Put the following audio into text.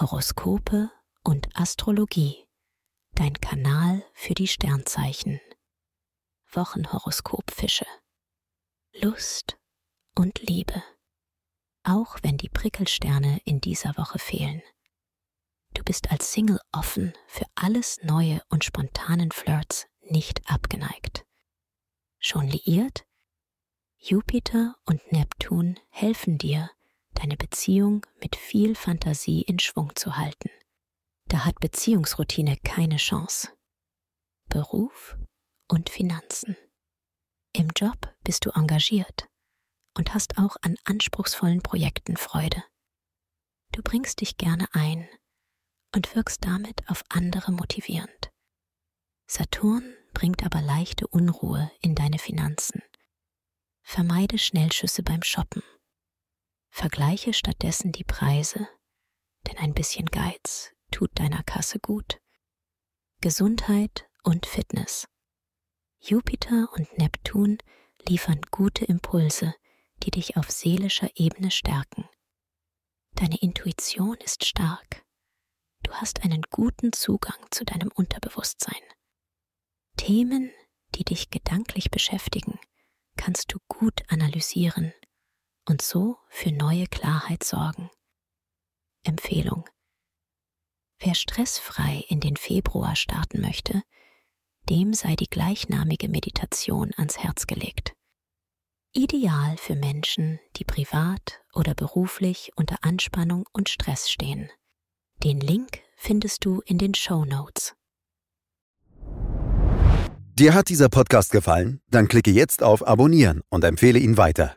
Horoskope und Astrologie. Dein Kanal für die Sternzeichen. Wochenhoroskop Fische. Lust und Liebe. Auch wenn die Prickelsterne in dieser Woche fehlen. Du bist als Single offen für alles Neue und spontanen Flirts nicht abgeneigt. Schon liiert? Jupiter und Neptun helfen dir, deine Beziehung mit viel Fantasie in Schwung zu halten. Da hat Beziehungsroutine keine Chance. Beruf und Finanzen. Im Job bist du engagiert und hast auch an anspruchsvollen Projekten Freude. Du bringst dich gerne ein und wirkst damit auf andere motivierend. Saturn bringt aber leichte Unruhe in deine Finanzen. Vermeide Schnellschüsse beim Shoppen. Vergleiche stattdessen die Preise, denn ein bisschen Geiz tut deiner Kasse gut. Gesundheit und Fitness. Jupiter und Neptun liefern gute Impulse, die dich auf seelischer Ebene stärken. Deine Intuition ist stark. Du hast einen guten Zugang zu deinem Unterbewusstsein. Themen, die dich gedanklich beschäftigen, kannst du gut analysieren und so für neue Klarheit sorgen. Empfehlung. Wer stressfrei in den Februar starten möchte, dem sei die gleichnamige Meditation ans Herz gelegt. Ideal für Menschen, die privat oder beruflich unter Anspannung und Stress stehen. Den Link findest du in den Show Notes. Dir hat dieser Podcast gefallen? Dann klicke jetzt auf Abonnieren und empfehle ihn weiter.